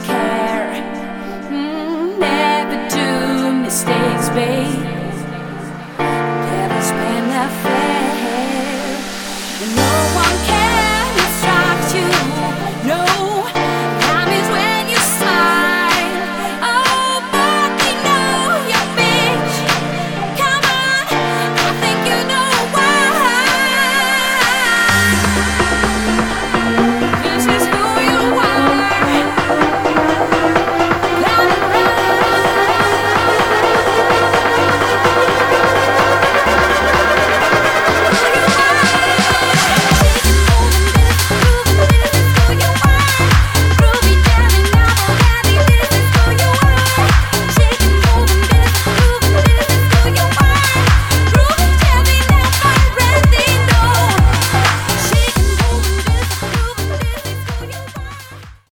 care. Mm, never do mistakes, babe.